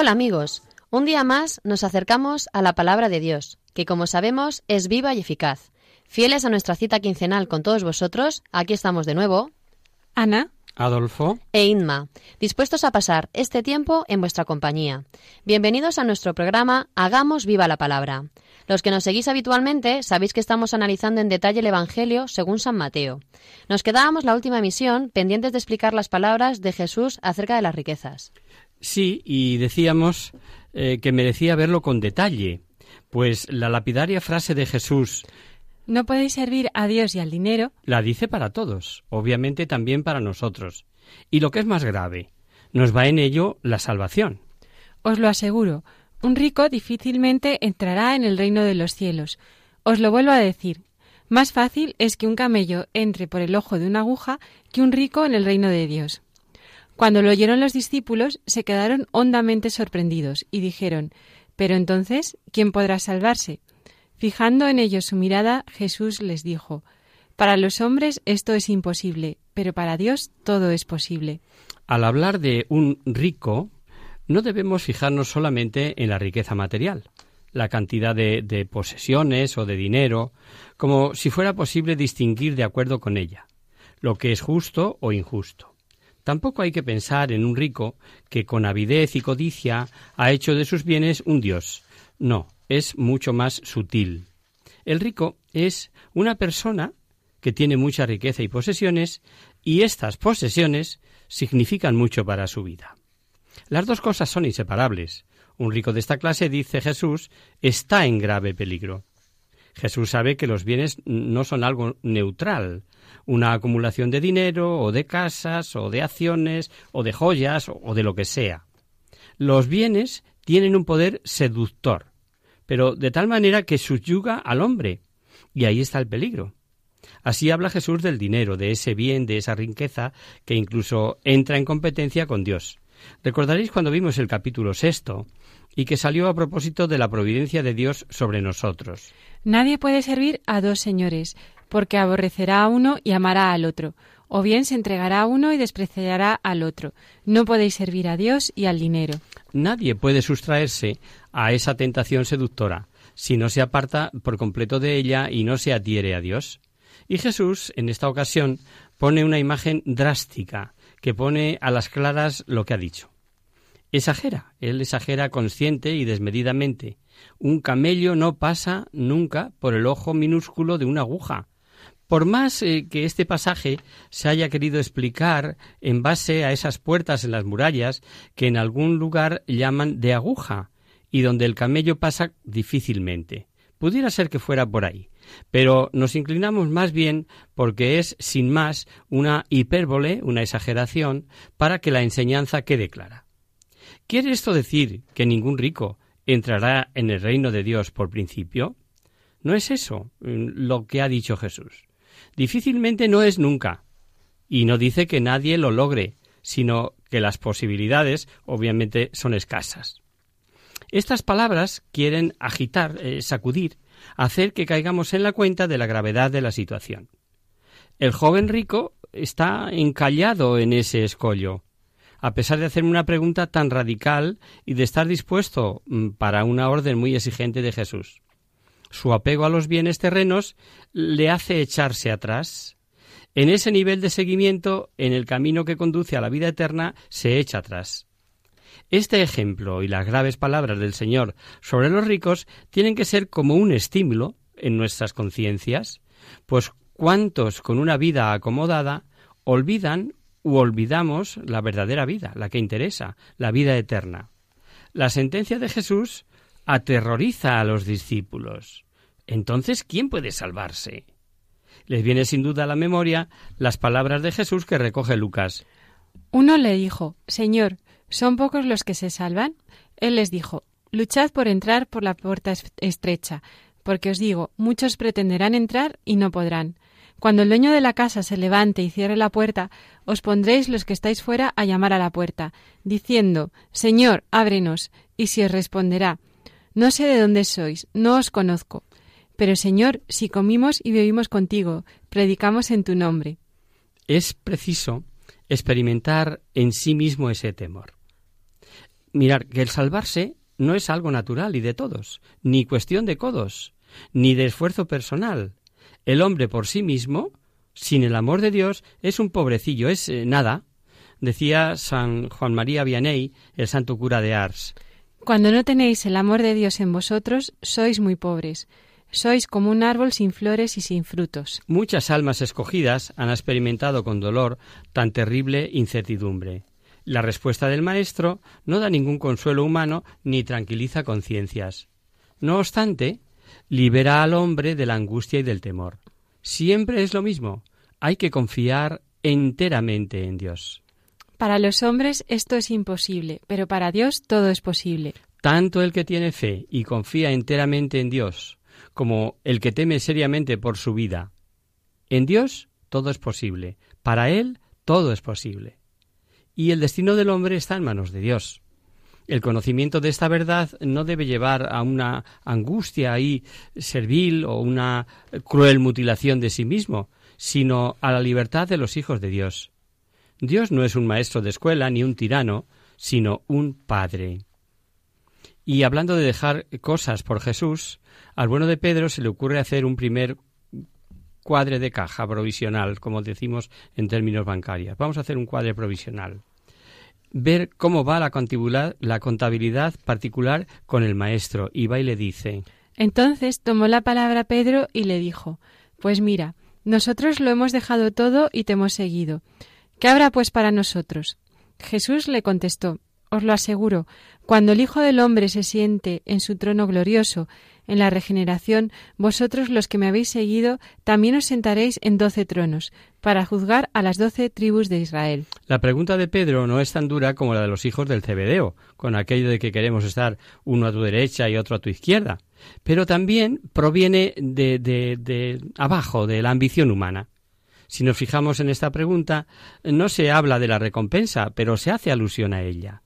Hola amigos, un día más nos acercamos a la palabra de Dios, que como sabemos es viva y eficaz. Fieles a nuestra cita quincenal con todos vosotros, aquí estamos de nuevo, Ana, Adolfo, e Inma, dispuestos a pasar este tiempo en vuestra compañía. Bienvenidos a nuestro programa Hagamos viva la palabra. Los que nos seguís habitualmente sabéis que estamos analizando en detalle el Evangelio según San Mateo. Nos quedábamos la última emisión pendientes de explicar las palabras de Jesús acerca de las riquezas. Sí, y decíamos eh, que merecía verlo con detalle, pues la lapidaria frase de Jesús no podéis servir a Dios y al dinero. la dice para todos, obviamente también para nosotros. Y lo que es más grave, nos va en ello la salvación. Os lo aseguro, un rico difícilmente entrará en el reino de los cielos. Os lo vuelvo a decir. Más fácil es que un camello entre por el ojo de una aguja que un rico en el reino de Dios. Cuando lo oyeron los discípulos, se quedaron hondamente sorprendidos y dijeron, Pero entonces, ¿quién podrá salvarse? Fijando en ellos su mirada, Jesús les dijo, Para los hombres esto es imposible, pero para Dios todo es posible. Al hablar de un rico, no debemos fijarnos solamente en la riqueza material, la cantidad de, de posesiones o de dinero, como si fuera posible distinguir de acuerdo con ella, lo que es justo o injusto. Tampoco hay que pensar en un rico que con avidez y codicia ha hecho de sus bienes un dios. No, es mucho más sutil. El rico es una persona que tiene mucha riqueza y posesiones, y estas posesiones significan mucho para su vida. Las dos cosas son inseparables. Un rico de esta clase, dice Jesús, está en grave peligro. Jesús sabe que los bienes no son algo neutral, una acumulación de dinero o de casas o de acciones o de joyas o de lo que sea. Los bienes tienen un poder seductor, pero de tal manera que subyuga al hombre. Y ahí está el peligro. Así habla Jesús del dinero, de ese bien, de esa riqueza que incluso entra en competencia con Dios. Recordaréis cuando vimos el capítulo sexto y que salió a propósito de la providencia de Dios sobre nosotros. Nadie puede servir a dos señores, porque aborrecerá a uno y amará al otro, o bien se entregará a uno y despreciará al otro. No podéis servir a Dios y al dinero. Nadie puede sustraerse a esa tentación seductora si no se aparta por completo de ella y no se adhiere a Dios. Y Jesús, en esta ocasión, pone una imagen drástica que pone a las claras lo que ha dicho. Exagera, él exagera consciente y desmedidamente. Un camello no pasa nunca por el ojo minúsculo de una aguja. Por más eh, que este pasaje se haya querido explicar en base a esas puertas en las murallas que en algún lugar llaman de aguja y donde el camello pasa difícilmente. Pudiera ser que fuera por ahí, pero nos inclinamos más bien porque es, sin más, una hipérbole, una exageración, para que la enseñanza quede clara. ¿Quiere esto decir que ningún rico entrará en el reino de Dios por principio? No es eso mm, lo que ha dicho Jesús. Difícilmente no es nunca. Y no dice que nadie lo logre, sino que las posibilidades obviamente son escasas. Estas palabras quieren agitar, eh, sacudir, hacer que caigamos en la cuenta de la gravedad de la situación. El joven rico está encallado en ese escollo, a pesar de hacerme una pregunta tan radical y de estar dispuesto mm, para una orden muy exigente de Jesús. Su apego a los bienes terrenos le hace echarse atrás. En ese nivel de seguimiento, en el camino que conduce a la vida eterna, se echa atrás. Este ejemplo y las graves palabras del Señor sobre los ricos tienen que ser como un estímulo en nuestras conciencias, pues cuántos con una vida acomodada olvidan u olvidamos la verdadera vida, la que interesa, la vida eterna. La sentencia de Jesús aterroriza a los discípulos. Entonces, ¿quién puede salvarse? Les viene sin duda a la memoria las palabras de Jesús que recoge Lucas. Uno le dijo, Señor, ¿son pocos los que se salvan? Él les dijo, Luchad por entrar por la puerta estrecha, porque os digo, muchos pretenderán entrar y no podrán. Cuando el dueño de la casa se levante y cierre la puerta, os pondréis los que estáis fuera a llamar a la puerta, diciendo, Señor, ábrenos, y si os responderá, No sé de dónde sois, no os conozco. Pero Señor, si comimos y bebimos contigo, predicamos en tu nombre. Es preciso experimentar en sí mismo ese temor. Mirar que el salvarse no es algo natural y de todos, ni cuestión de codos, ni de esfuerzo personal. El hombre por sí mismo, sin el amor de Dios, es un pobrecillo, es eh, nada. Decía San Juan María Vianney, el santo cura de Ars. Cuando no tenéis el amor de Dios en vosotros, sois muy pobres. Sois como un árbol sin flores y sin frutos. Muchas almas escogidas han experimentado con dolor tan terrible incertidumbre. La respuesta del Maestro no da ningún consuelo humano ni tranquiliza conciencias. No obstante, libera al hombre de la angustia y del temor. Siempre es lo mismo. Hay que confiar enteramente en Dios. Para los hombres esto es imposible, pero para Dios todo es posible. Tanto el que tiene fe y confía enteramente en Dios, como el que teme seriamente por su vida. En Dios todo es posible, para Él todo es posible. Y el destino del hombre está en manos de Dios. El conocimiento de esta verdad no debe llevar a una angustia ahí servil o una cruel mutilación de sí mismo, sino a la libertad de los hijos de Dios. Dios no es un maestro de escuela ni un tirano, sino un padre. Y hablando de dejar cosas por Jesús, al bueno de Pedro se le ocurre hacer un primer cuadre de caja provisional, como decimos en términos bancarios. Vamos a hacer un cuadre provisional. Ver cómo va la contabilidad, la contabilidad particular con el maestro. Y va y le dice. Entonces tomó la palabra Pedro y le dijo Pues mira, nosotros lo hemos dejado todo y te hemos seguido. ¿Qué habrá pues para nosotros? Jesús le contestó Os lo aseguro, cuando el Hijo del Hombre se siente en su trono glorioso en la regeneración, vosotros los que me habéis seguido, también os sentaréis en doce tronos, para juzgar a las doce tribus de Israel. La pregunta de Pedro no es tan dura como la de los hijos del Cebedeo, con aquello de que queremos estar uno a tu derecha y otro a tu izquierda, pero también proviene de, de, de abajo, de la ambición humana. Si nos fijamos en esta pregunta, no se habla de la recompensa, pero se hace alusión a ella.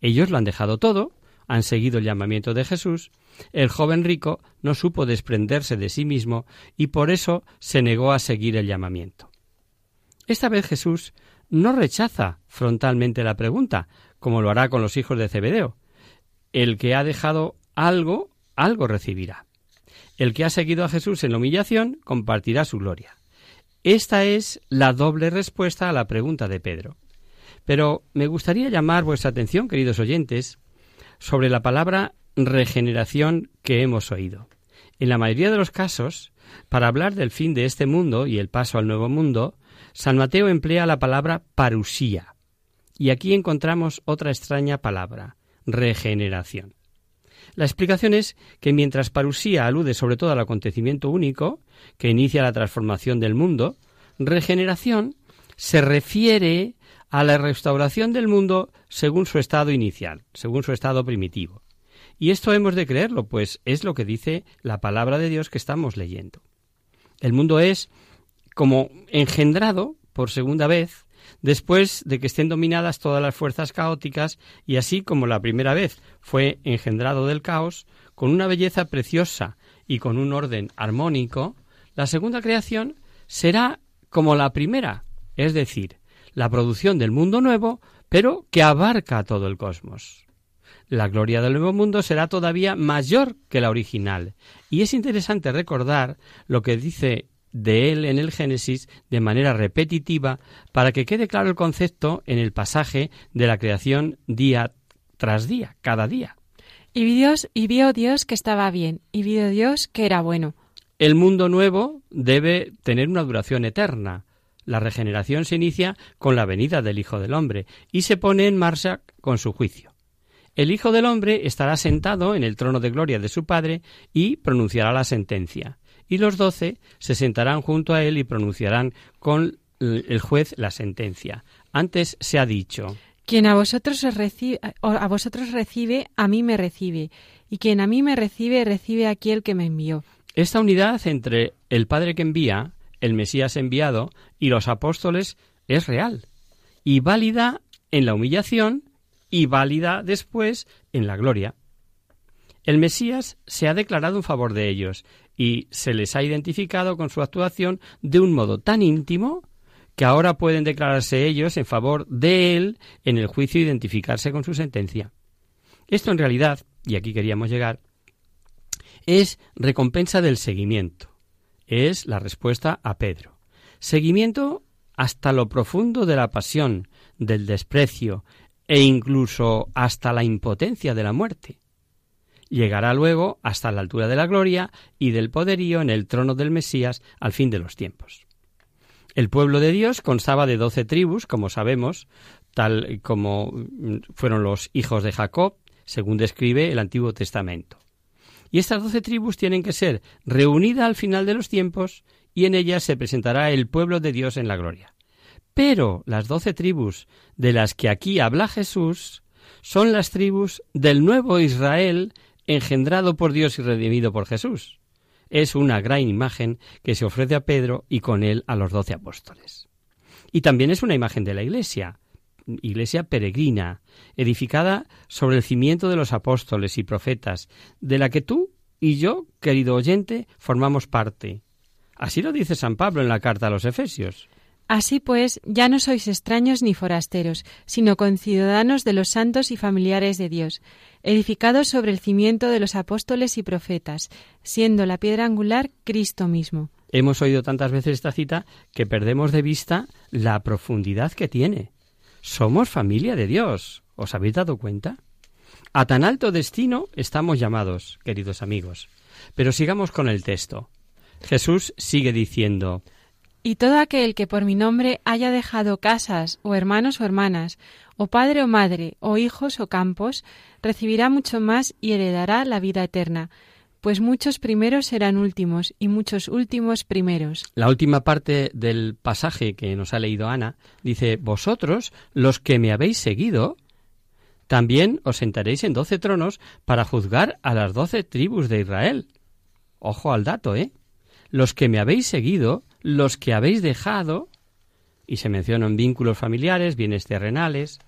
Ellos lo han dejado todo, han seguido el llamamiento de Jesús, el joven rico no supo desprenderse de sí mismo y por eso se negó a seguir el llamamiento. Esta vez Jesús no rechaza frontalmente la pregunta, como lo hará con los hijos de Zebedeo. El que ha dejado algo, algo recibirá. El que ha seguido a Jesús en la humillación compartirá su gloria. Esta es la doble respuesta a la pregunta de Pedro. Pero me gustaría llamar vuestra atención, queridos oyentes, sobre la palabra regeneración que hemos oído. En la mayoría de los casos, para hablar del fin de este mundo y el paso al nuevo mundo, San Mateo emplea la palabra parusía. Y aquí encontramos otra extraña palabra, regeneración. La explicación es que mientras parusía alude sobre todo al acontecimiento único, que inicia la transformación del mundo, regeneración se refiere a la restauración del mundo según su estado inicial, según su estado primitivo. Y esto hemos de creerlo, pues es lo que dice la palabra de Dios que estamos leyendo. El mundo es como engendrado por segunda vez después de que estén dominadas todas las fuerzas caóticas y así como la primera vez fue engendrado del caos, con una belleza preciosa y con un orden armónico, la segunda creación será como la primera, es decir, la producción del mundo nuevo, pero que abarca todo el cosmos. La gloria del nuevo mundo será todavía mayor que la original. Y es interesante recordar lo que dice de él en el Génesis de manera repetitiva para que quede claro el concepto en el pasaje de la creación día tras día, cada día. Y vio, Dios, y vio Dios que estaba bien, y vio Dios que era bueno. El mundo nuevo debe tener una duración eterna. La regeneración se inicia con la venida del Hijo del Hombre y se pone en marcha con su juicio. El Hijo del Hombre estará sentado en el trono de gloria de su Padre y pronunciará la sentencia. Y los doce se sentarán junto a él y pronunciarán con el juez la sentencia. Antes se ha dicho quien a vosotros, recibe, a vosotros recibe, a mí me recibe, y quien a mí me recibe, recibe a aquel que me envió. Esta unidad entre el Padre que envía, el Mesías enviado y los apóstoles es real y válida en la humillación y válida después en la gloria. El Mesías se ha declarado en favor de ellos y se les ha identificado con su actuación de un modo tan íntimo que ahora pueden declararse ellos en favor de él en el juicio e identificarse con su sentencia. Esto en realidad, y aquí queríamos llegar, es recompensa del seguimiento. Es la respuesta a Pedro. Seguimiento hasta lo profundo de la pasión, del desprecio e incluso hasta la impotencia de la muerte. Llegará luego hasta la altura de la gloria y del poderío en el trono del Mesías al fin de los tiempos. El pueblo de Dios constaba de doce tribus, como sabemos, tal como fueron los hijos de Jacob, según describe el Antiguo Testamento. Y estas doce tribus tienen que ser reunidas al final de los tiempos y en ellas se presentará el pueblo de Dios en la gloria. Pero las doce tribus de las que aquí habla Jesús son las tribus del nuevo Israel engendrado por Dios y redimido por Jesús es una gran imagen que se ofrece a Pedro y con él a los doce apóstoles. Y también es una imagen de la Iglesia, iglesia peregrina, edificada sobre el cimiento de los apóstoles y profetas, de la que tú y yo, querido oyente, formamos parte. Así lo dice San Pablo en la carta a los Efesios. Así pues, ya no sois extraños ni forasteros, sino conciudadanos de los santos y familiares de Dios, edificados sobre el cimiento de los apóstoles y profetas, siendo la piedra angular Cristo mismo. Hemos oído tantas veces esta cita que perdemos de vista la profundidad que tiene. Somos familia de Dios. ¿Os habéis dado cuenta? A tan alto destino estamos llamados, queridos amigos. Pero sigamos con el texto. Jesús sigue diciendo y todo aquel que por mi nombre haya dejado casas, o hermanos o hermanas, o padre o madre, o hijos o campos, recibirá mucho más y heredará la vida eterna. Pues muchos primeros serán últimos y muchos últimos primeros. La última parte del pasaje que nos ha leído Ana dice, Vosotros, los que me habéis seguido, también os sentaréis en doce tronos para juzgar a las doce tribus de Israel. Ojo al dato, ¿eh? Los que me habéis seguido los que habéis dejado, y se mencionan vínculos familiares, bienes terrenales,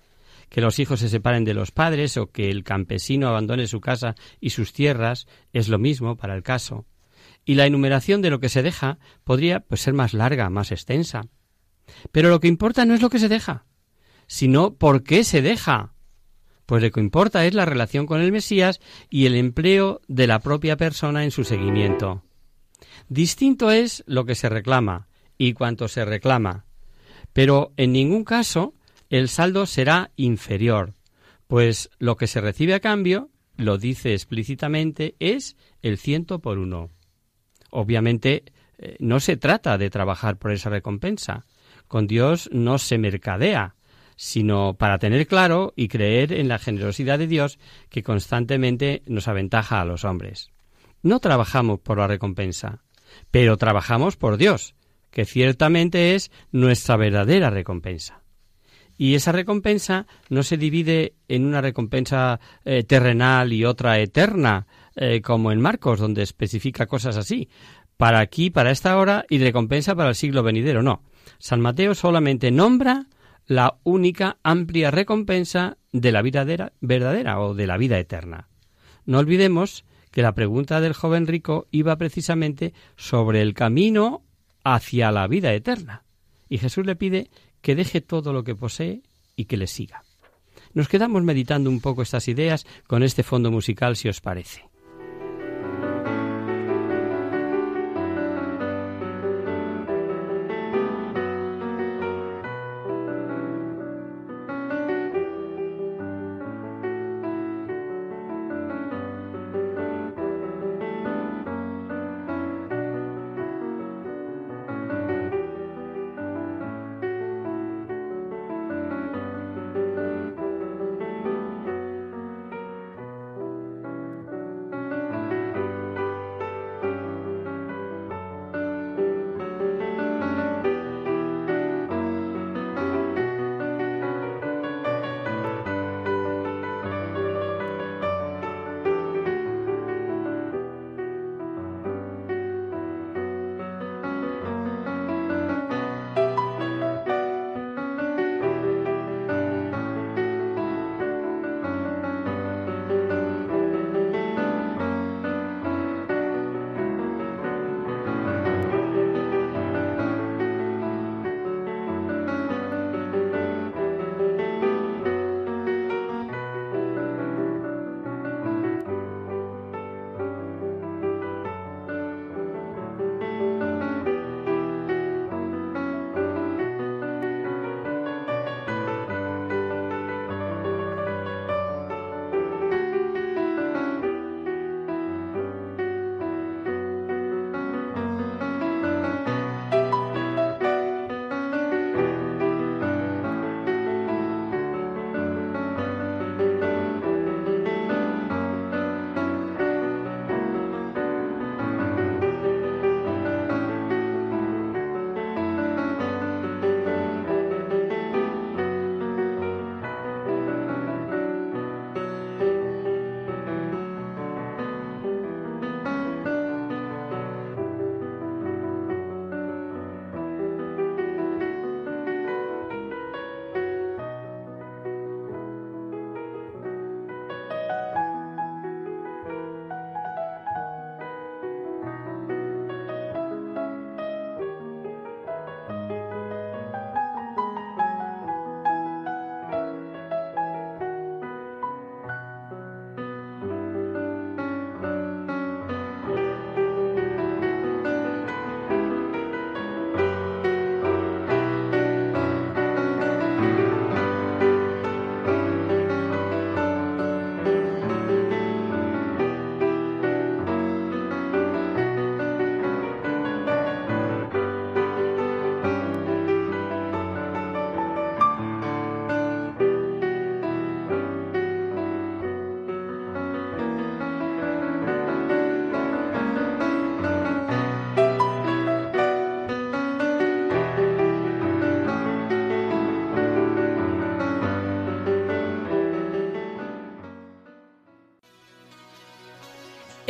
que los hijos se separen de los padres o que el campesino abandone su casa y sus tierras, es lo mismo para el caso. Y la enumeración de lo que se deja podría pues, ser más larga, más extensa. Pero lo que importa no es lo que se deja, sino por qué se deja. Pues lo que importa es la relación con el Mesías y el empleo de la propia persona en su seguimiento. Distinto es lo que se reclama y cuanto se reclama, pero en ningún caso el saldo será inferior, pues lo que se recibe a cambio, lo dice explícitamente, es el ciento por uno. Obviamente eh, no se trata de trabajar por esa recompensa. Con Dios no se mercadea, sino para tener claro y creer en la generosidad de Dios que constantemente nos aventaja a los hombres. No trabajamos por la recompensa, pero trabajamos por Dios, que ciertamente es nuestra verdadera recompensa. Y esa recompensa no se divide en una recompensa eh, terrenal y otra eterna, eh, como en Marcos, donde especifica cosas así, para aquí, para esta hora, y recompensa para el siglo venidero. No. San Mateo solamente nombra la única amplia recompensa de la vida verdadera o de la vida eterna. No olvidemos que la pregunta del joven rico iba precisamente sobre el camino hacia la vida eterna. Y Jesús le pide que deje todo lo que posee y que le siga. Nos quedamos meditando un poco estas ideas con este fondo musical, si os parece.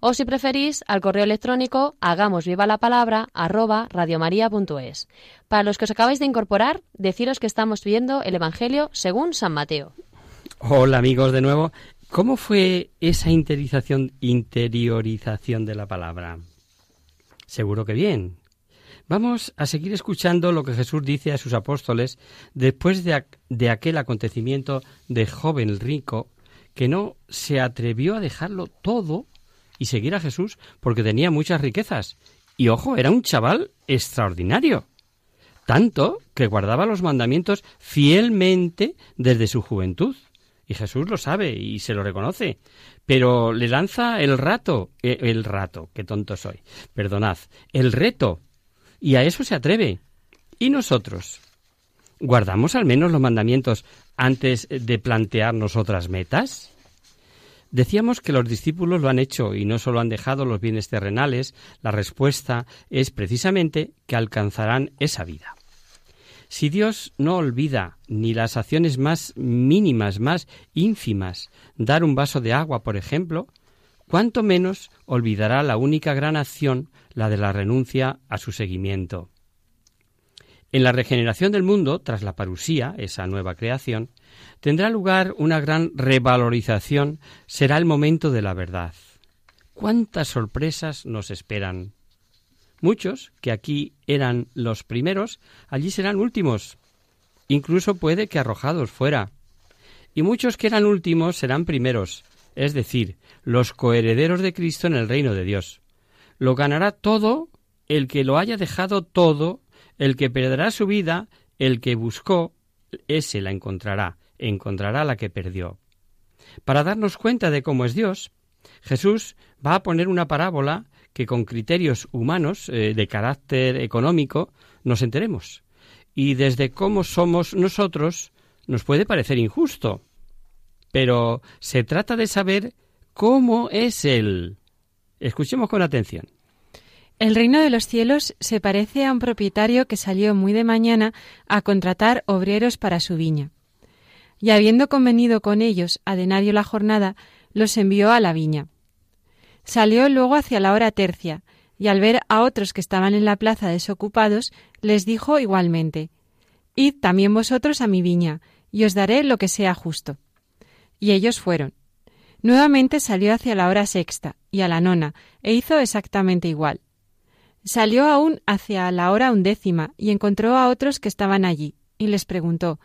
O si preferís, al correo electrónico hagamos viva la palabra arroba radiomaria.es. Para los que os acabáis de incorporar, deciros que estamos viendo el Evangelio según San Mateo. Hola amigos de nuevo. ¿Cómo fue esa interiorización, de la palabra? Seguro que bien. Vamos a seguir escuchando lo que Jesús dice a sus apóstoles después de, de aquel acontecimiento de joven rico que no se atrevió a dejarlo todo y seguir a Jesús porque tenía muchas riquezas. Y ojo, era un chaval extraordinario. Tanto que guardaba los mandamientos fielmente desde su juventud. Y Jesús lo sabe y se lo reconoce. Pero le lanza el rato, eh, el rato, qué tonto soy, perdonad, el reto. Y a eso se atreve. ¿Y nosotros? ¿Guardamos al menos los mandamientos antes de plantearnos otras metas? Decíamos que los discípulos lo han hecho y no solo han dejado los bienes terrenales, la respuesta es precisamente que alcanzarán esa vida. Si Dios no olvida ni las acciones más mínimas, más ínfimas, dar un vaso de agua, por ejemplo, cuánto menos olvidará la única gran acción, la de la renuncia a su seguimiento. En la regeneración del mundo, tras la parusía, esa nueva creación, tendrá lugar una gran revalorización, será el momento de la verdad. ¿Cuántas sorpresas nos esperan? Muchos, que aquí eran los primeros, allí serán últimos, incluso puede que arrojados fuera. Y muchos que eran últimos serán primeros, es decir, los coherederos de Cristo en el reino de Dios. Lo ganará todo el que lo haya dejado todo, el que perderá su vida, el que buscó, ese la encontrará, encontrará la que perdió. Para darnos cuenta de cómo es Dios, Jesús va a poner una parábola que con criterios humanos eh, de carácter económico nos enteremos. Y desde cómo somos nosotros nos puede parecer injusto. Pero se trata de saber cómo es Él. Escuchemos con atención. El reino de los cielos se parece a un propietario que salió muy de mañana a contratar obreros para su viña. Y habiendo convenido con ellos a denario la jornada, los envió a la viña. Salió luego hacia la hora tercia, y al ver a otros que estaban en la plaza desocupados, les dijo igualmente Id también vosotros a mi viña, y os daré lo que sea justo. Y ellos fueron. Nuevamente salió hacia la hora sexta y a la nona, e hizo exactamente igual. Salió aún hacia la hora undécima y encontró a otros que estaban allí, y les preguntó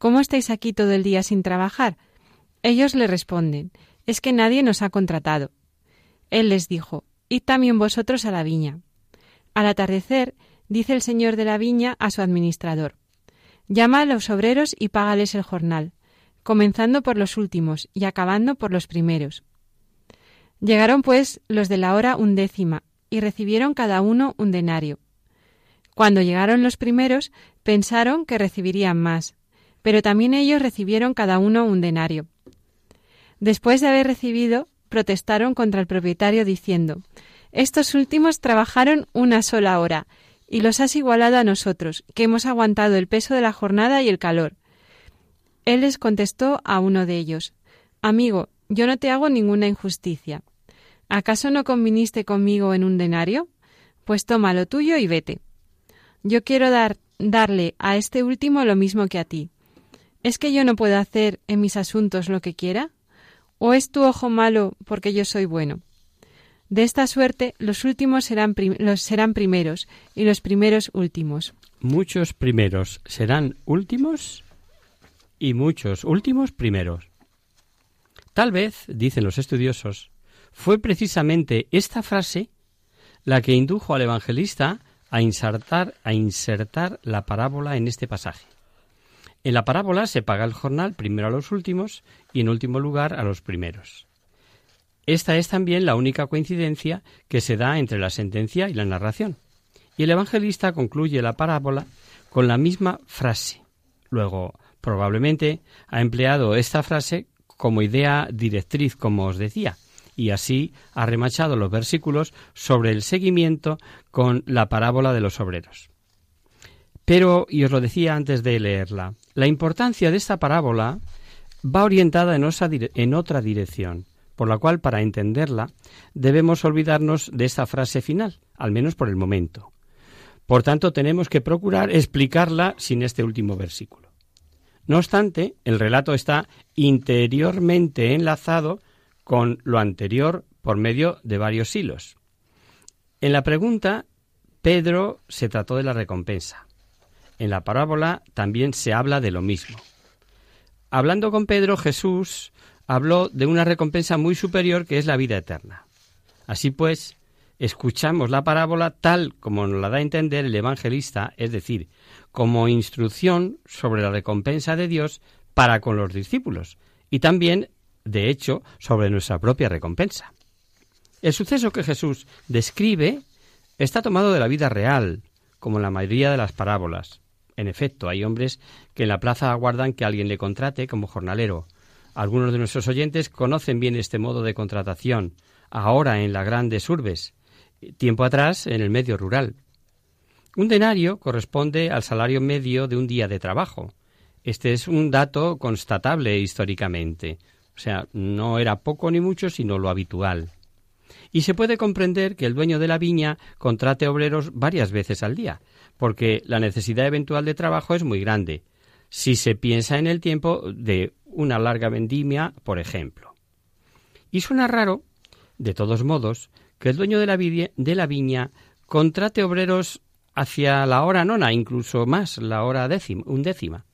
¿Cómo estáis aquí todo el día sin trabajar? Ellos le responden Es que nadie nos ha contratado. Él les dijo, Id también vosotros a la viña. Al atardecer, dice el señor de la viña a su administrador, Llama a los obreros y págales el jornal, comenzando por los últimos y acabando por los primeros. Llegaron pues los de la hora undécima, y recibieron cada uno un denario. Cuando llegaron los primeros, pensaron que recibirían más, pero también ellos recibieron cada uno un denario. Después de haber recibido, protestaron contra el propietario diciendo Estos últimos trabajaron una sola hora, y los has igualado a nosotros, que hemos aguantado el peso de la jornada y el calor. Él les contestó a uno de ellos Amigo, yo no te hago ninguna injusticia. ¿Acaso no conviniste conmigo en un denario? Pues toma lo tuyo y vete. Yo quiero dar, darle a este último lo mismo que a ti. ¿Es que yo no puedo hacer en mis asuntos lo que quiera? ¿O es tu ojo malo porque yo soy bueno? De esta suerte, los últimos serán, los serán primeros y los primeros últimos. Muchos primeros serán últimos y muchos últimos primeros. Tal vez, dicen los estudiosos, fue precisamente esta frase la que indujo al evangelista a insertar, a insertar la parábola en este pasaje. En la parábola se paga el jornal primero a los últimos y en último lugar a los primeros. Esta es también la única coincidencia que se da entre la sentencia y la narración. Y el evangelista concluye la parábola con la misma frase. Luego, probablemente ha empleado esta frase como idea directriz, como os decía, y así ha remachado los versículos sobre el seguimiento con la parábola de los obreros. Pero, y os lo decía antes de leerla, la importancia de esta parábola va orientada en, otra dirección, por la cual, para entenderla, debemos olvidarnos de esta frase final, al menos por el momento. Por tanto, tenemos que procurar explicarla sin este último versículo. No obstante, el relato está interiormente enlazado con lo anterior por medio de varios hilos. En la pregunta, Pedro se trató de la recompensa. En la parábola también se habla de lo mismo. Hablando con Pedro, Jesús habló de una recompensa muy superior que es la vida eterna. Así pues, escuchamos la parábola tal como nos la da a entender el evangelista, es decir, como instrucción sobre la recompensa de Dios para con los discípulos y también, de hecho, sobre nuestra propia recompensa. El suceso que Jesús describe está tomado de la vida real, como en la mayoría de las parábolas. En efecto, hay hombres que en la plaza aguardan que alguien le contrate como jornalero. Algunos de nuestros oyentes conocen bien este modo de contratación, ahora en las grandes urbes, tiempo atrás en el medio rural. Un denario corresponde al salario medio de un día de trabajo. Este es un dato constatable históricamente. O sea, no era poco ni mucho, sino lo habitual. Y se puede comprender que el dueño de la viña contrate obreros varias veces al día, porque la necesidad eventual de trabajo es muy grande, si se piensa en el tiempo de una larga vendimia, por ejemplo. Y suena raro, de todos modos, que el dueño de la, viña contrate obreros hacia la hora nona, incluso más, la hora décima, undécima.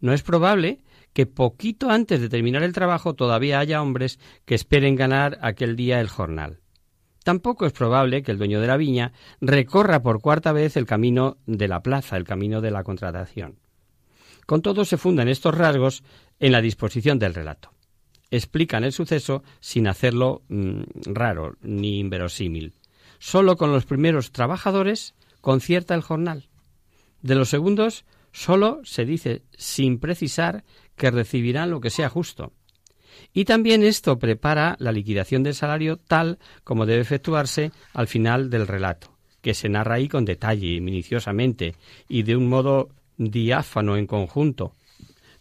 No es probable que poquito antes de terminar el trabajo todavía haya hombres que esperen ganar aquel día el jornal. Tampoco es probable que el dueño de la viña recorra por cuarta vez el camino de la plaza, el camino de la contratación. Con todo se fundan estos rasgos en la disposición del relato explican el suceso sin hacerlo mm, raro ni inverosímil. Solo con los primeros trabajadores concierta el jornal. De los segundos solo se dice sin precisar que recibirán lo que sea justo. Y también esto prepara la liquidación del salario tal como debe efectuarse al final del relato, que se narra ahí con detalle minuciosamente y de un modo diáfano en conjunto,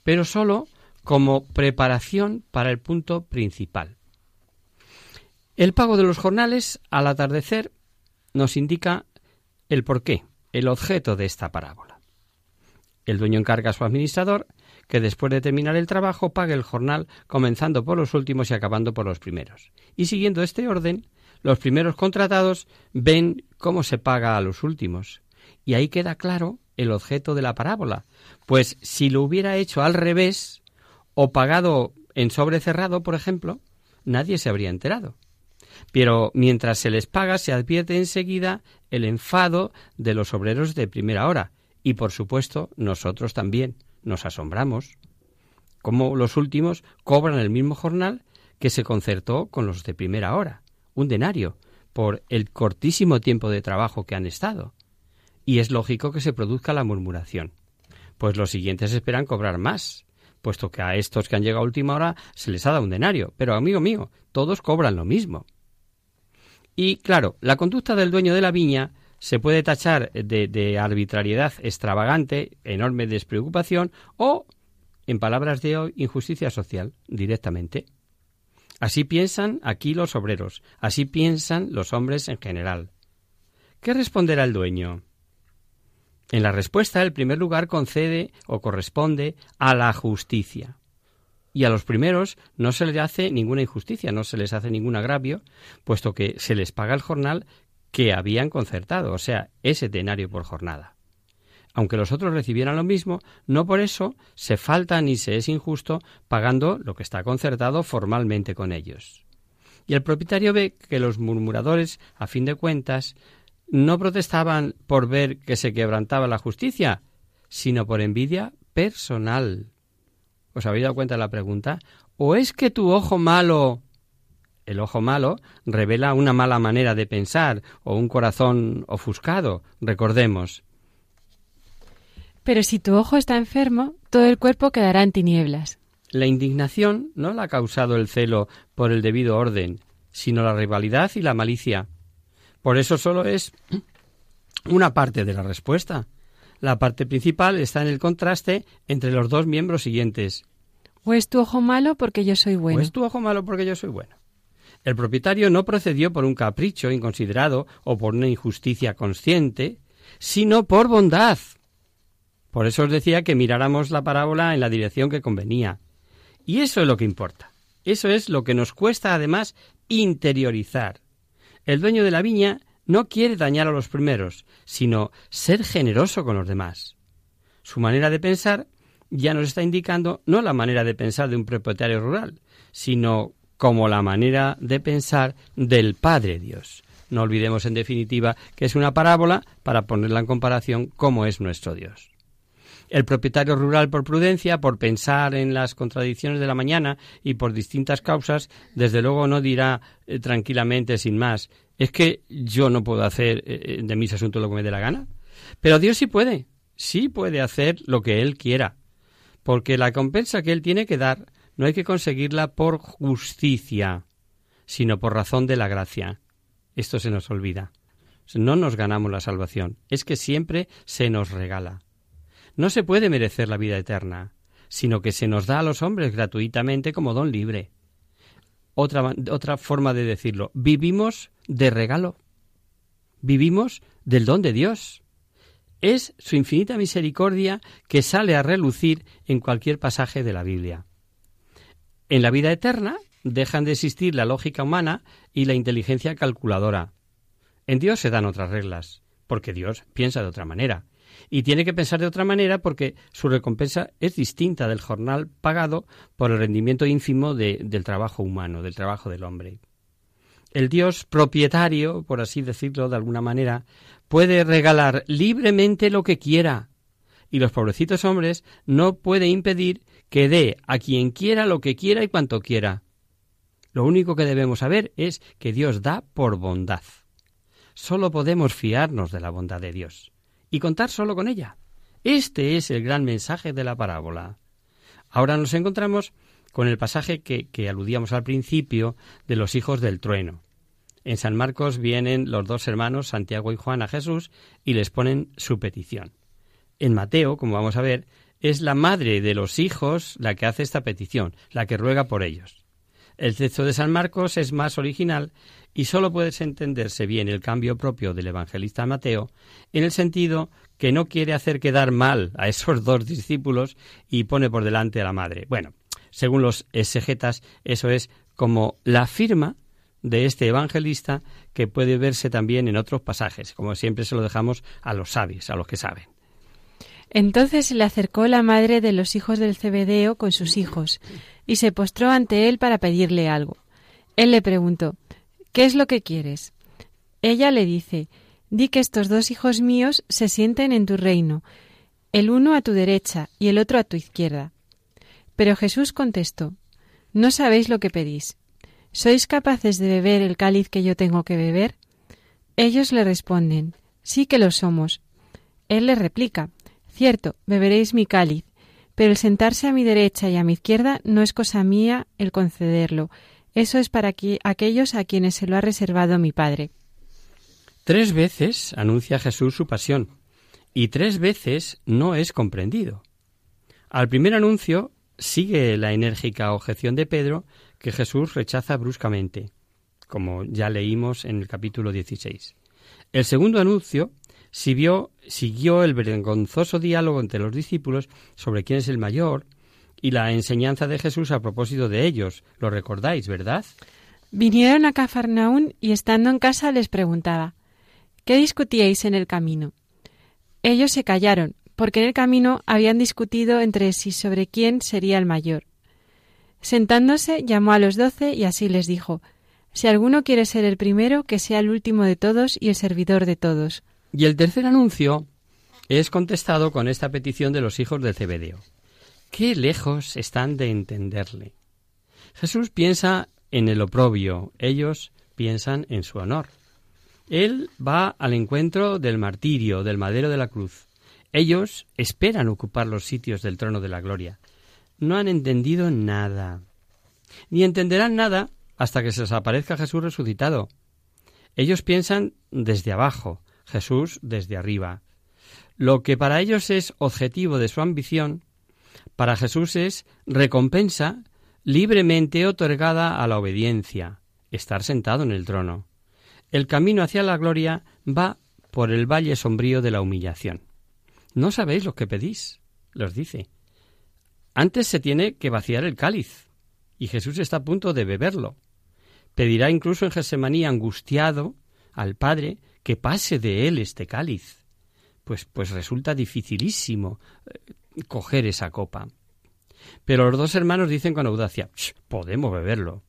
pero solo como preparación para el punto principal. El pago de los jornales al atardecer nos indica el porqué, el objeto de esta parábola. El dueño encarga a su administrador que después de terminar el trabajo pague el jornal comenzando por los últimos y acabando por los primeros. Y siguiendo este orden, los primeros contratados ven cómo se paga a los últimos. Y ahí queda claro el objeto de la parábola, pues si lo hubiera hecho al revés, o pagado en sobre cerrado, por ejemplo, nadie se habría enterado. Pero mientras se les paga, se advierte enseguida el enfado de los obreros de primera hora. Y por supuesto, nosotros también nos asombramos. Como los últimos cobran el mismo jornal que se concertó con los de primera hora, un denario, por el cortísimo tiempo de trabajo que han estado. Y es lógico que se produzca la murmuración, pues los siguientes esperan cobrar más, puesto que a estos que han llegado a última hora se les ha dado un denario. Pero, amigo mío, todos cobran lo mismo. Y, claro, la conducta del dueño de la viña se puede tachar de, arbitrariedad extravagante, enorme despreocupación o, en palabras de hoy, injusticia social, directamente. Así piensan aquí los obreros, así piensan los hombres en general. ¿Qué responderá el dueño? En la respuesta, el primer lugar concede o corresponde a la justicia. Y a los primeros no se les hace ninguna injusticia, no se les hace ningún agravio, puesto que se les paga el jornal que habían concertado, o sea, ese denario por jornada. Aunque los otros recibieran lo mismo, no por eso se falta ni se es injusto pagando lo que está concertado formalmente con ellos. Y el propietario ve que los murmuradores, a fin de cuentas, no protestaban por ver que se quebrantaba la justicia, sino por envidia personal. ¿Os habéis dado cuenta de la pregunta? ¿O es que tu ojo malo El ojo malo revela una mala manera de pensar o un corazón ofuscado, recordemos. Pero si tu ojo está enfermo, todo el cuerpo quedará en tinieblas. La indignación no la ha causado el celo por el debido orden, sino la rivalidad y la malicia. Por eso solo es una parte de la respuesta. La parte principal está en el contraste entre los dos miembros siguientes. O es tu ojo malo porque yo soy bueno. O es tu ojo malo porque yo soy bueno. El propietario no procedió por un capricho inconsiderado o por una injusticia consciente, sino por bondad. Por eso os decía que miráramos la parábola en la dirección que convenía. Y eso es lo que importa. Eso es lo que nos cuesta además interiorizar. El dueño de la viña no quiere dañar a los primeros, sino ser generoso con los demás. Su manera de pensar ya nos está indicando no la manera de pensar de un propietario rural, sino como la manera de pensar del Padre Dios. No olvidemos en definitiva que es una parábola para ponerla en comparación cómo es nuestro Dios. El propietario rural, por prudencia, por pensar en las contradicciones de la mañana y por distintas causas, desde luego no dirá eh, tranquilamente, sin más, es que yo no puedo hacer eh, eh, de mis asuntos lo que me dé la gana. Pero Dios sí puede, sí puede hacer lo que Él quiera, porque la compensa que Él tiene que dar no hay que conseguirla por justicia, sino por razón de la gracia. Esto se nos olvida. No nos ganamos la salvación, es que siempre se nos regala. No se puede merecer la vida eterna, sino que se nos da a los hombres gratuitamente como don libre. Otra, otra forma de decirlo, vivimos de regalo, vivimos del don de Dios. Es su infinita misericordia que sale a relucir en cualquier pasaje de la Biblia. En la vida eterna dejan de existir la lógica humana y la inteligencia calculadora. En Dios se dan otras reglas, porque Dios piensa de otra manera y tiene que pensar de otra manera porque su recompensa es distinta del jornal pagado por el rendimiento ínfimo del trabajo humano, del trabajo del hombre. El Dios propietario, por así decirlo de alguna manera, puede regalar libremente lo que quiera, y los pobrecitos hombres no puede impedir que dé a quien quiera lo que quiera y cuanto quiera. Lo único que debemos saber es que Dios da por bondad. Solo podemos fiarnos de la bondad de Dios y contar solo con ella. Este es el gran mensaje de la parábola. Ahora nos encontramos con el pasaje que, que, aludíamos al principio de los hijos del trueno. En San Marcos vienen los dos hermanos, Santiago y Juan, a Jesús y les ponen su petición. En Mateo, como vamos a ver, es la madre de los hijos la que hace esta petición, la que ruega por ellos. El texto de San Marcos es más original y solo puede entenderse bien el cambio propio del evangelista Mateo en el sentido que no quiere hacer quedar mal a esos dos discípulos y pone por delante a la madre. Bueno, según los exegetas, eso es como la firma de este evangelista que puede verse también en otros pasajes, como siempre se lo dejamos a los sabios, a los que saben. Entonces se le acercó la madre de los hijos del Cebedeo con sus hijos, y se postró ante él para pedirle algo. Él le preguntó ¿Qué es lo que quieres? Ella le dice Di que estos dos hijos míos se sienten en tu reino, el uno a tu derecha y el otro a tu izquierda. Pero Jesús contestó No sabéis lo que pedís. ¿Sois capaces de beber el cáliz que yo tengo que beber? Ellos le responden Sí que lo somos. Él le replica Cierto, beberéis mi cáliz, pero el sentarse a mi derecha y a mi izquierda no es cosa mía el concederlo, eso es para aquellos a quienes se lo ha reservado mi Padre. Tres veces anuncia Jesús su pasión y tres veces no es comprendido. Al primer anuncio sigue la enérgica objeción de Pedro que Jesús rechaza bruscamente, como ya leímos en el capítulo 16. El segundo anuncio siguió, siguió el vergonzoso diálogo entre los discípulos sobre quién es el mayor, y la enseñanza de Jesús a propósito de ellos. Lo recordáis, ¿verdad? Vinieron a Cafarnaún y estando en casa les preguntaba ¿Qué discutíais en el camino? Ellos se callaron, porque en el camino habían discutido entre sí sobre quién sería el mayor. Sentándose, llamó a los doce y así les dijo Si alguno quiere ser el primero, que sea el último de todos y el servidor de todos. Y el tercer anuncio es contestado con esta petición de los hijos de Zebedeo. Qué lejos están de entenderle. Jesús piensa en el oprobio, ellos piensan en su honor. Él va al encuentro del martirio, del madero de la cruz. Ellos esperan ocupar los sitios del trono de la gloria. No han entendido nada. Ni entenderán nada hasta que se les aparezca Jesús resucitado. Ellos piensan desde abajo, Jesús desde arriba. Lo que para ellos es objetivo de su ambición, para Jesús es recompensa libremente otorgada a la obediencia, estar sentado en el trono. El camino hacia la gloria va por el valle sombrío de la humillación. No sabéis lo que pedís, los dice. Antes se tiene que vaciar el cáliz, y Jesús está a punto de beberlo. Pedirá incluso en Gesemaní angustiado al Padre que pase de él este cáliz. Pues, pues resulta dificilísimo eh, coger esa copa. Pero los dos hermanos dicen con audacia, podemos beberlo.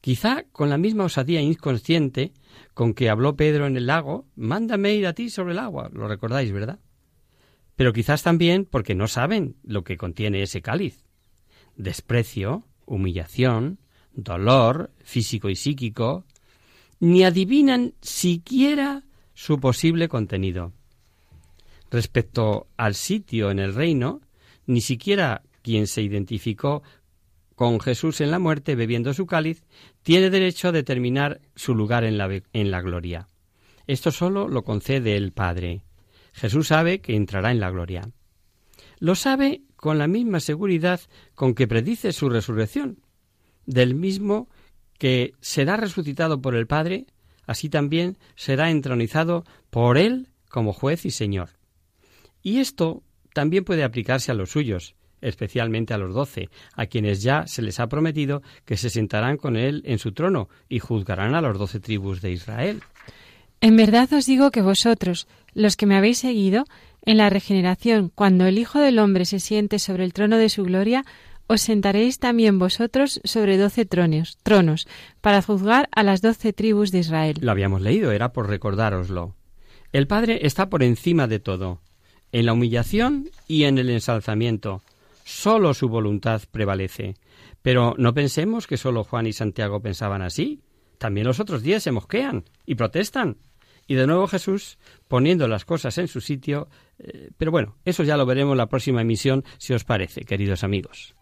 Quizá con la misma osadía inconsciente con que habló Pedro en el lago, mándame ir a ti sobre el agua, lo recordáis, ¿verdad? Pero quizás también porque no saben lo que contiene ese cáliz. Desprecio, humillación, dolor físico y psíquico, ni adivinan siquiera su posible contenido. Respecto al sitio en el reino, ni siquiera quien se identificó con Jesús en la muerte bebiendo su cáliz, tiene derecho a determinar su lugar en la, en la gloria. Esto solo lo concede el Padre. Jesús sabe que entrará en la gloria. Lo sabe con la misma seguridad con que predice su resurrección. Del mismo que será resucitado por el Padre, así también será entronizado por Él como juez y Señor. Y esto también puede aplicarse a los suyos, especialmente a los doce, a quienes ya se les ha prometido que se sentarán con él en su trono y juzgarán a los doce tribus de Israel. En verdad os digo que vosotros, los que me habéis seguido, en la regeneración, cuando el Hijo del Hombre se siente sobre el trono de su gloria, os sentaréis también vosotros sobre doce tronos, tronos, para juzgar a las doce tribus de Israel. Lo habíamos leído, era por recordároslo. El Padre está por encima de todo, en la humillación y en el ensalzamiento, Solo su voluntad prevalece. Pero no pensemos que solo Juan y Santiago pensaban así. También los otros diez se mosquean y protestan. Y de nuevo Jesús poniendo las cosas en su sitio. Eh, pero bueno, eso ya lo veremos en la próxima emisión, si os parece, queridos amigos.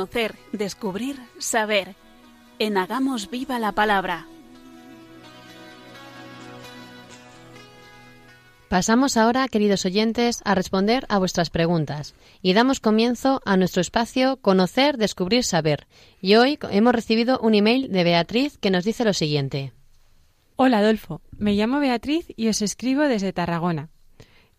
Conocer, descubrir, saber. En Hagamos Viva la Palabra. Pasamos ahora, queridos oyentes, a responder a vuestras preguntas y damos comienzo a nuestro espacio Conocer, Descubrir, Saber. Y hoy hemos recibido un email de Beatriz que nos dice lo siguiente. Hola Adolfo, me llamo Beatriz y os escribo desde Tarragona.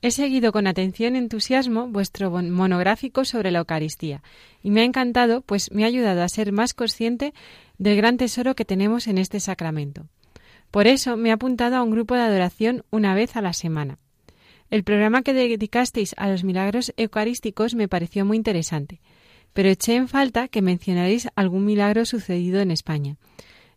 He seguido con atención y entusiasmo vuestro monográfico sobre la Eucaristía y me ha encantado, pues me ha ayudado a ser más consciente del gran tesoro que tenemos en este sacramento. Por eso me he apuntado a un grupo de adoración una vez a la semana. El programa que dedicasteis a los milagros eucarísticos me pareció muy interesante, pero eché en falta que mencionaréis algún milagro sucedido en España.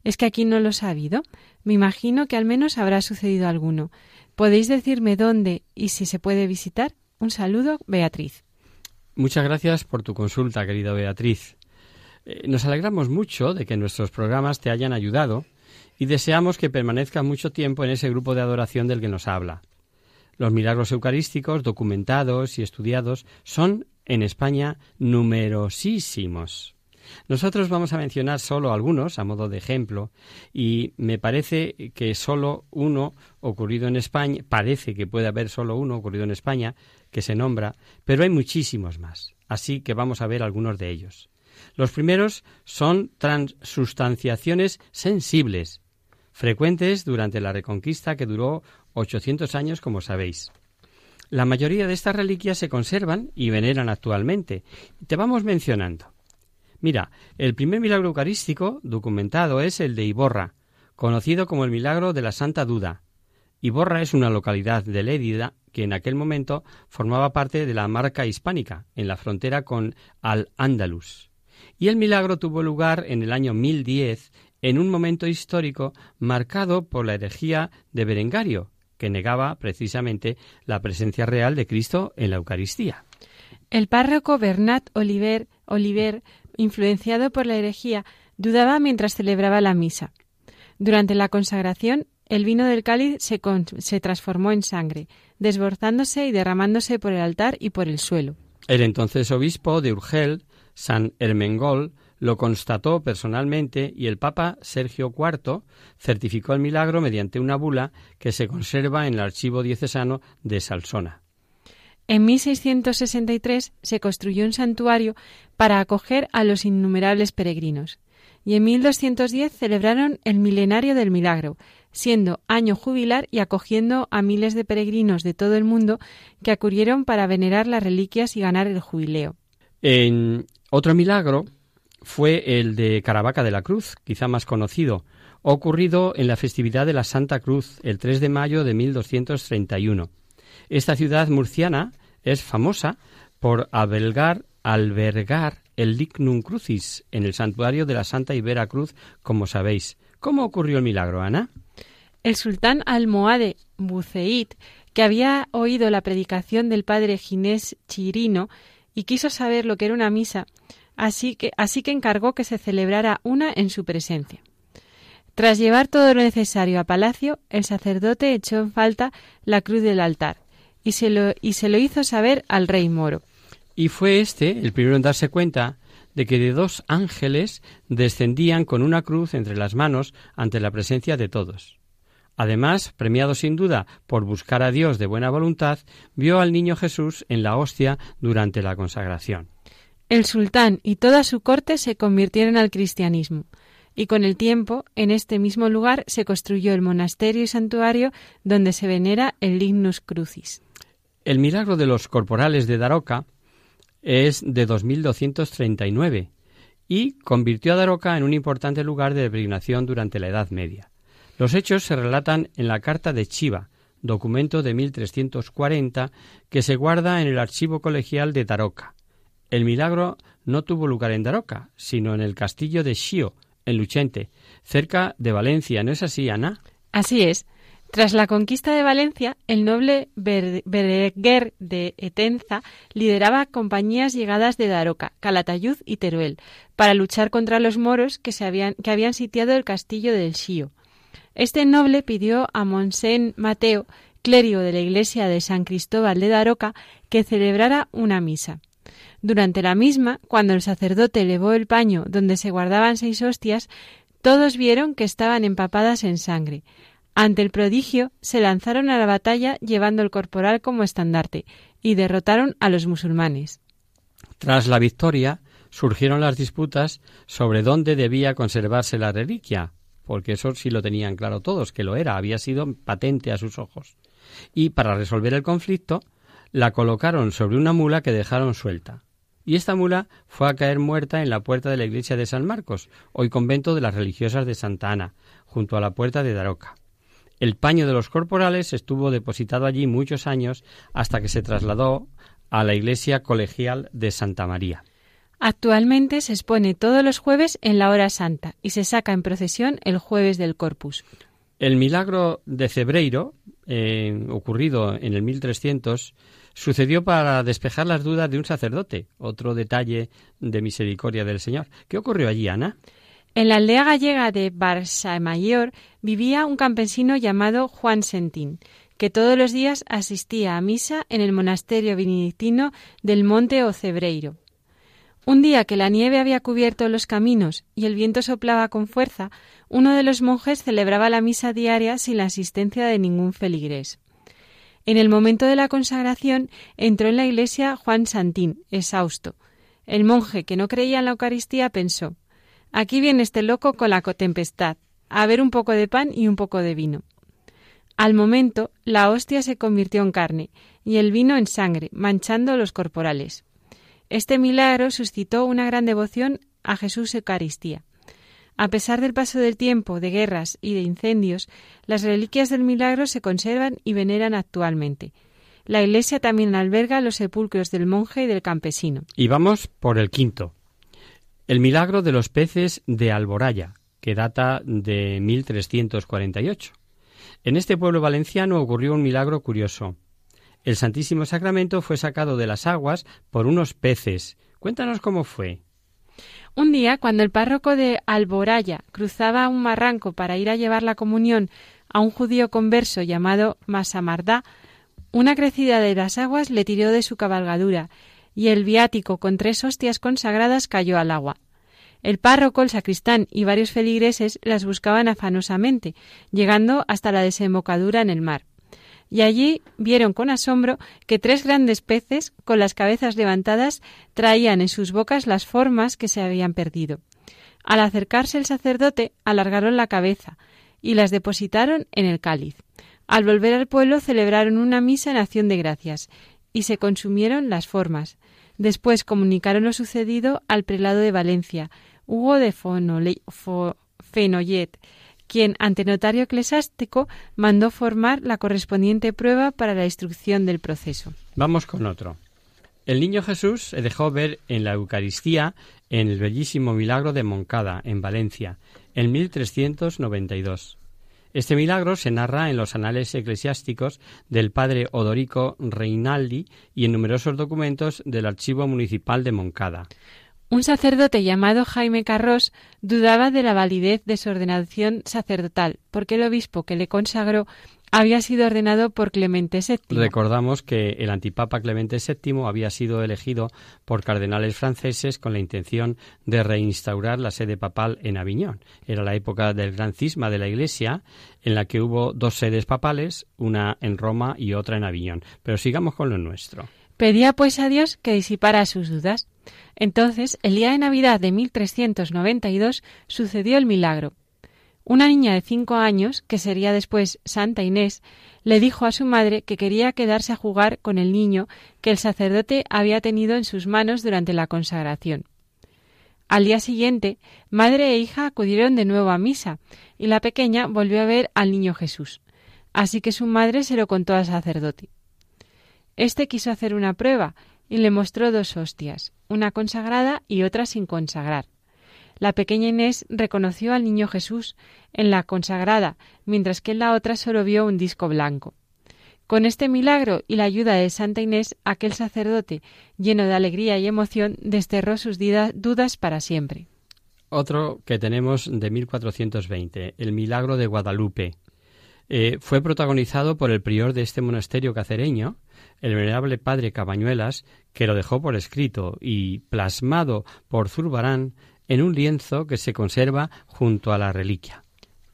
¿Es que aquí no los ha habido? Me imagino que al menos habrá sucedido alguno, ¿Podéis decirme dónde y si se puede visitar? Un saludo, Beatriz. Muchas gracias por tu consulta, querida Beatriz. Eh, nos alegramos mucho de que nuestros programas te hayan ayudado y deseamos que permanezca mucho tiempo en ese grupo de adoración del que nos habla. Los milagros eucarísticos documentados y estudiados son en España numerosísimos. Nosotros vamos a mencionar solo algunos a modo de ejemplo y me parece que solo uno ocurrido en España, parece que puede haber solo uno ocurrido en España que se nombra, pero hay muchísimos más. Así que vamos a ver algunos de ellos. Los primeros son transustanciaciones sensibles, frecuentes durante la Reconquista que duró 800 años, como sabéis. La mayoría de estas reliquias se conservan y veneran actualmente. Te vamos mencionando. Mira, el primer milagro eucarístico documentado es el de Iborra, conocido como el milagro de la Santa Duda. Iborra es una localidad de Lérida que en aquel momento formaba parte de la marca hispánica, en la frontera con Al-Ándalus. Y el milagro tuvo lugar en el año 1010, en un momento histórico marcado por la herejía de Berengario, que negaba precisamente la presencia real de Cristo en la Eucaristía. El párroco Bernat Oliver, Oliver, influenciado por la herejía, dudaba mientras celebraba la misa. Durante la consagración, el vino del cáliz se, transformó en sangre, desbordándose y derramándose por el altar y por el suelo. El entonces obispo de Urgel, San Hermengol, lo constató personalmente y el Papa Sergio IV certificó el milagro mediante una bula que se conserva en el archivo diocesano de Salsona. En 1663 se construyó un santuario para acoger a los innumerables peregrinos y en 1210 celebraron el milenario del milagro, siendo año jubilar y acogiendo a miles de peregrinos de todo el mundo que acudieron para venerar las reliquias y ganar el jubileo. En otro milagro fue el de Caravaca de la Cruz, quizá más conocido, ocurrido en la festividad de la Santa Cruz, el 3 de mayo de 1231. Esta ciudad murciana es famosa por albergar, albergar el Dignum Crucis en el santuario de la Santa Ibera Cruz, como sabéis. ¿Cómo ocurrió el milagro, Ana? El sultán almohade Buceid, que había oído la predicación del padre Ginés Chirino y quiso saber lo que era una misa, así que, así que encargó que se celebrara una en su presencia. Tras llevar todo lo necesario a palacio, el sacerdote echó en falta la cruz del altar y se lo, y se lo hizo saber al rey moro. Y fue este el primero en darse cuenta de que de dos ángeles descendían con una cruz entre las manos ante la presencia de todos. Además, premiado sin duda por buscar a Dios de buena voluntad, vio al niño Jesús en la hostia durante la consagración. El sultán y toda su corte se convirtieron al cristianismo, y con el tiempo, en este mismo lugar se construyó el monasterio y santuario donde se venera el Lignus Crucis. El milagro de los corporales de Daroca es de 2239 y convirtió a Daroca en un importante lugar de peregrinación durante la Edad Media. Los hechos se relatan en la Carta de Chiva, documento de 1340 que se guarda en el archivo colegial de Daroca. El milagro no tuvo lugar en Daroca, sino en el castillo de Xio, en Luchente, cerca de Valencia. ¿No es así, Ana? Así es. Tras la conquista de Valencia, el noble Berenguer de Etenza lideraba compañías llegadas de Daroca, Calatayud y Teruel para luchar contra los moros que, habían, sitiado el castillo del Xío. Este noble pidió a Monsén Mateo, clérigo de la iglesia de San Cristóbal de Daroca, que celebrara una misa. Durante la misma, cuando el sacerdote elevó el paño donde se guardaban seis hostias, todos vieron que estaban empapadas en sangre. Ante el prodigio, se lanzaron a la batalla llevando el corporal como estandarte y derrotaron a los musulmanes. Tras la victoria, surgieron las disputas sobre dónde debía conservarse la reliquia, porque eso sí lo tenían claro todos, que lo era, había sido patente a sus ojos. Y para resolver el conflicto, la colocaron sobre una mula que dejaron suelta. Y esta mula fue a caer muerta en la puerta de la iglesia de San Marcos, hoy convento de las religiosas de Santa Ana, junto a la puerta de Daroca. El paño de los corporales estuvo depositado allí muchos años hasta que se trasladó a la iglesia colegial de Santa María. Actualmente se expone todos los jueves en la hora santa y se saca en procesión el jueves del Corpus. El milagro de Cebreiro, eh, ocurrido en el 1300, sucedió para despejar las dudas de un sacerdote, otro detalle de misericordia del Señor. ¿Qué ocurrió allí, Ana? En la aldea gallega de Barça Mayor vivía un campesino llamado Juan Sentín, que todos los días asistía a misa en el monasterio benedictino del Monte Ocebreiro. Un día que la nieve había cubierto los caminos y el viento soplaba con fuerza, uno de los monjes celebraba la misa diaria sin la asistencia de ningún feligrés. En el momento de la consagración entró en la iglesia Juan Santín, exhausto. El monje, que no creía en la Eucaristía, pensó Aquí viene este loco con la tempestad, a ver un poco de pan y un poco de vino. Al momento, la hostia se convirtió en carne y el vino en sangre, manchando los corporales. Este milagro suscitó una gran devoción a Jesús Eucaristía. A pesar del paso del tiempo, de guerras y de incendios, las reliquias del milagro se conservan y veneran actualmente. La iglesia también alberga los sepulcros del monje y del campesino. Y vamos por el quinto. El milagro de los peces de Alboraya, que data de 1348. En este pueblo valenciano ocurrió un milagro curioso. El Santísimo Sacramento fue sacado de las aguas por unos peces. Cuéntanos cómo fue. Un día, cuando el párroco de Alboraya cruzaba un marranco para ir a llevar la comunión a un judío converso llamado Masamardá, una crecida de las aguas le tiró de su cabalgadura, y el viático con tres hostias consagradas cayó al agua. El párroco, el sacristán y varios feligreses las buscaban afanosamente, llegando hasta la desembocadura en el mar. Y allí vieron con asombro que tres grandes peces, con las cabezas levantadas, traían en sus bocas las formas que se habían perdido. Al acercarse el sacerdote, alargaron la cabeza y las depositaron en el cáliz. Al volver al pueblo celebraron una misa en acción de gracias y se consumieron las formas. Después comunicaron lo sucedido al prelado de Valencia, Hugo de Fenollet, quien, ante notario eclesiástico, mandó formar la correspondiente prueba para la instrucción del proceso. Vamos con otro. El niño Jesús se dejó ver en la Eucaristía en el bellísimo milagro de Moncada, en Valencia, en 1392. Este milagro se narra en los anales eclesiásticos del padre Odorico Reinaldi y en numerosos documentos del Archivo Municipal de Moncada. Un sacerdote llamado Jaime Carros dudaba de la validez de su ordenación sacerdotal, porque el obispo que le consagró había sido ordenado por Clemente VII. Recordamos que el antipapa Clemente VII había sido elegido por cardenales franceses con la intención de reinstaurar la sede papal en Aviñón. Era la época del gran cisma de la Iglesia, en la que hubo dos sedes papales, una en Roma y otra en Aviñón. Pero sigamos con lo nuestro. Pedía pues a Dios que disipara sus dudas. Entonces, el día de Navidad de 1392 sucedió el milagro. Una niña de cinco años, que sería después Santa Inés, le dijo a su madre que quería quedarse a jugar con el niño que el sacerdote había tenido en sus manos durante la consagración. Al día siguiente, madre e hija acudieron de nuevo a misa, y la pequeña volvió a ver al niño Jesús. Así que su madre se lo contó al sacerdote. Este quiso hacer una prueba y le mostró dos hostias, una consagrada y otra sin consagrar. La pequeña Inés reconoció al niño Jesús en la consagrada, mientras que en la otra solo vio un disco blanco. Con este milagro y la ayuda de Santa Inés, aquel sacerdote, lleno de alegría y emoción, desterró sus dudas para siempre. Otro que tenemos de 1420, el milagro de Guadalupe. Eh, fue protagonizado por el prior de este monasterio cacereño, el venerable padre Cabañuelas, que lo dejó por escrito y plasmado por Zurbarán en un lienzo que se conserva junto a la reliquia.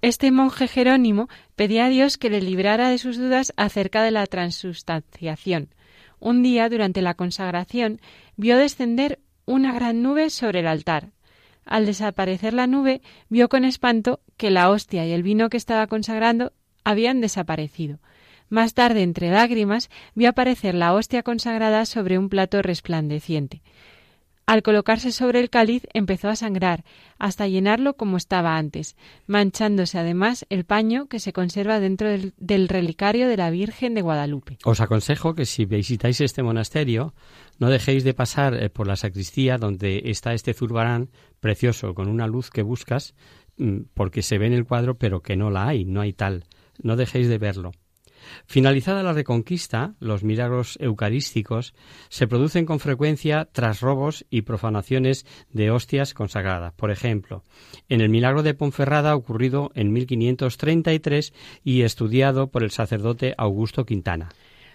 Este monje Jerónimo pedía a Dios que le librara de sus dudas acerca de la transustanciación. Un día, durante la consagración, vio descender una gran nube sobre el altar. Al desaparecer la nube, vio con espanto que la hostia y el vino que estaba consagrando habían desaparecido. Más tarde, entre lágrimas, vio aparecer la hostia consagrada sobre un plato resplandeciente. Al colocarse sobre el cáliz empezó a sangrar, hasta llenarlo como estaba antes, manchándose además el paño que se conserva dentro del, relicario de la Virgen de Guadalupe. Os aconsejo que si visitáis este monasterio, no dejéis de pasar eh, por la sacristía donde está este zurbarán precioso, con una luz que buscas, mm, porque se ve en el cuadro, pero que no la hay, no hay tal. No dejéis de verlo. Finalizada la reconquista, los milagros eucarísticos se producen con frecuencia tras robos y profanaciones de hostias consagradas. Por ejemplo, en el milagro de Ponferrada ocurrido en 1533 y estudiado por el sacerdote Augusto Quintana.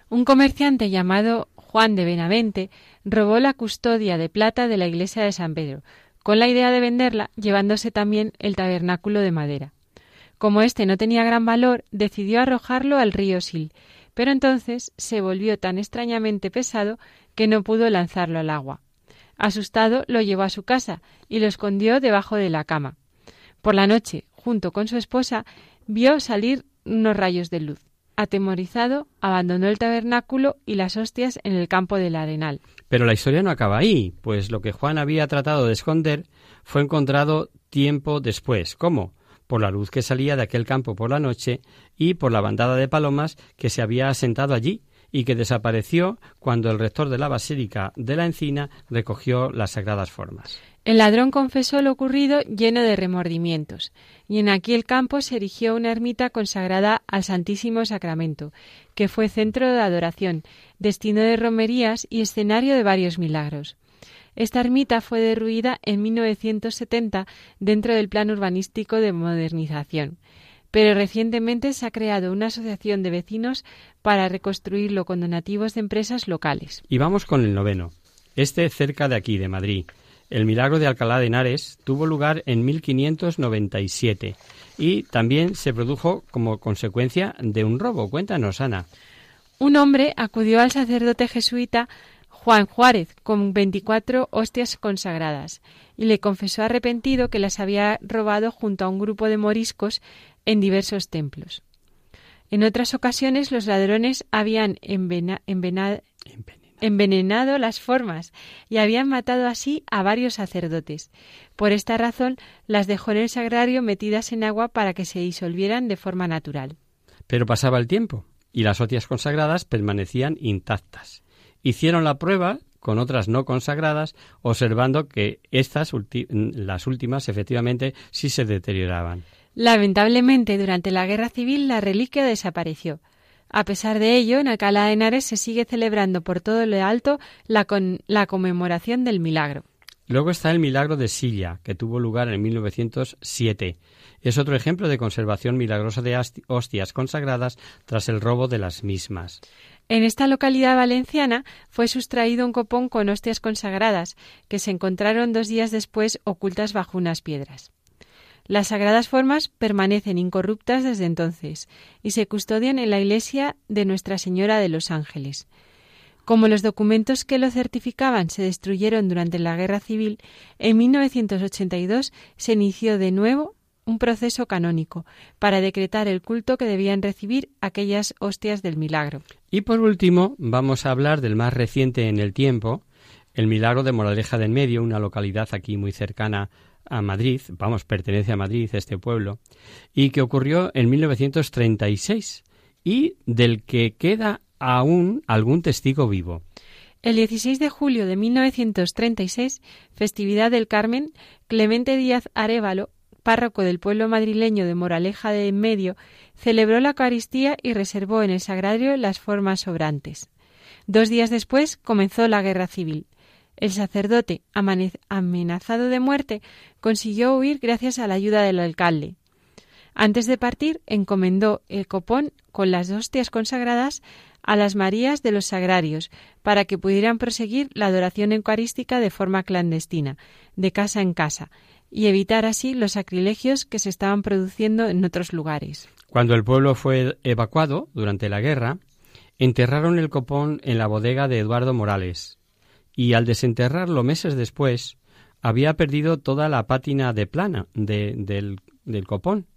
Un comerciante llamado Juan de Benavente robó la custodia de plata de la iglesia de San Pedro, con la idea de venderla, llevándose también el tabernáculo de madera. Como éste no tenía gran valor, decidió arrojarlo al río Sil, pero entonces se volvió tan extrañamente pesado que no pudo lanzarlo al agua. Asustado, lo llevó a su casa y lo escondió debajo de la cama. Por la noche, junto con su esposa, vio salir unos rayos de luz. Atemorizado, abandonó el tabernáculo y las hostias en el campo del arenal. Pero la historia no acaba ahí, pues lo que Juan había tratado de esconder fue encontrado tiempo después. ¿Cómo? Por la luz que salía de aquel campo por la noche y por la bandada de palomas que se había asentado allí y que desapareció cuando el rector de la Basílica de la Encina recogió las sagradas formas. El ladrón confesó lo ocurrido lleno de remordimientos, y en aquel campo se erigió una ermita consagrada al Santísimo Sacramento, que fue centro de adoración, destino de romerías y escenario de varios milagros. Esta ermita fue derruida en 1970 dentro del plan urbanístico de modernización, pero recientemente se ha creado una asociación de vecinos para reconstruirlo con donativos de empresas locales. Y vamos con el noveno, este cerca de aquí, de Madrid. El milagro de Alcalá de Henares tuvo lugar en 1597 y también se produjo como consecuencia de un robo. Cuéntanos, Ana. Un hombre acudió al sacerdote jesuita Juan Juárez con 24 hostias consagradas y le confesó arrepentido que las había robado junto a un grupo de moriscos en diversos templos. En otras ocasiones los ladrones habían envenenado envenenado las formas y habían matado así a varios sacerdotes. Por esta razón las dejó en el sagrario metidas en agua para que se disolvieran de forma natural. Pero pasaba el tiempo y las hostias consagradas permanecían intactas. Hicieron la prueba con otras no consagradas, observando que estas las últimas efectivamente sí se deterioraban. Lamentablemente, durante la guerra civil la reliquia desapareció. A pesar de ello, en Alcalá de Henares se sigue celebrando por todo lo alto la, la conmemoración del milagro. Luego está el milagro de Silla, que tuvo lugar en 1907. Es otro ejemplo de conservación milagrosa de hostias consagradas tras el robo de las mismas. En esta localidad valenciana fue sustraído un copón con hostias consagradas, que se encontraron dos días después ocultas bajo unas piedras. Las sagradas formas permanecen incorruptas desde entonces y se custodian en la iglesia de Nuestra Señora de los Ángeles. Como los documentos que lo certificaban se destruyeron durante la Guerra Civil, en 1982 se inició de nuevo un proceso canónico para decretar el culto que debían recibir aquellas hostias del milagro. Y por último, vamos a hablar del más reciente en el tiempo, el milagro de Moraleja del Medio, una localidad aquí muy cercana a Madrid, vamos, pertenece a Madrid este pueblo, y que ocurrió en 1936 y del que queda aún algún testigo vivo. El 16 de julio de 1936, festividad del Carmen, Clemente Díaz Arevalo, párroco del pueblo madrileño de Moraleja de en Medio, celebró la Eucaristía y reservó en el sagrario las formas sobrantes. Dos días después comenzó la guerra civil. El sacerdote, amenazado de muerte, consiguió huir gracias a la ayuda del alcalde. Antes de partir, encomendó el copón con las hostias consagradas a las Marías de los Sagrarios, para que pudieran proseguir la adoración eucarística de forma clandestina, de casa en casa, y evitar así los sacrilegios que se estaban produciendo en otros lugares. Cuando el pueblo fue evacuado durante la guerra, enterraron el copón en la bodega de Eduardo Morales, y al desenterrarlo meses después había perdido toda la pátina de plana del, del copón,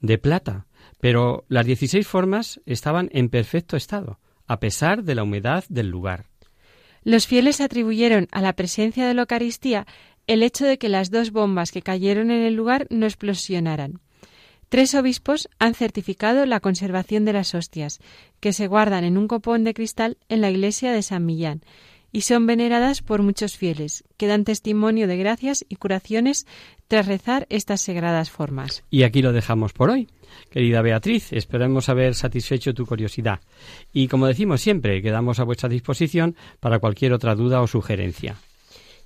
de plata, pero las dieciséis formas estaban en perfecto estado, a pesar de la humedad del lugar. Los fieles atribuyeron a la presencia de la Eucaristía el hecho de que las dos bombas que cayeron en el lugar no explosionaran. Tres obispos han certificado la conservación de las hostias, que se guardan en un copón de cristal en la iglesia de San Millán, y son veneradas por muchos fieles, que dan testimonio de gracias y curaciones tras rezar estas sagradas formas. Y aquí lo dejamos por hoy. Querida Beatriz, esperemos haber satisfecho tu curiosidad. Y como decimos siempre, quedamos a vuestra disposición para cualquier otra duda o sugerencia.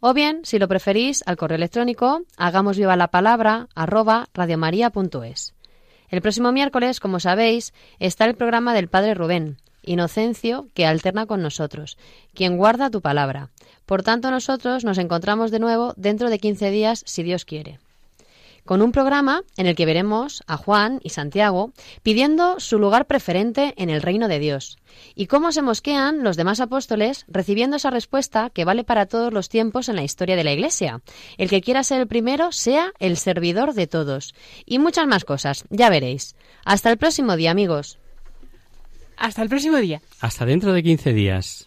O bien, si lo preferís, al correo electrónico hagamos viva la palabra arroba radiomaria.es. El próximo miércoles, como sabéis, está el programa del Padre Rubén, Inocencio, que alterna con nosotros, quien guarda tu palabra. Por tanto, nosotros nos encontramos de nuevo dentro de 15 días, si Dios quiere con un programa en el que veremos a Juan y Santiago pidiendo su lugar preferente en el reino de Dios y cómo se mosquean los demás apóstoles recibiendo esa respuesta que vale para todos los tiempos en la historia de la Iglesia. El que quiera ser el primero sea el servidor de todos. Y muchas más cosas, ya veréis. Hasta el próximo día, amigos. Hasta el próximo día. Hasta dentro de 15 días.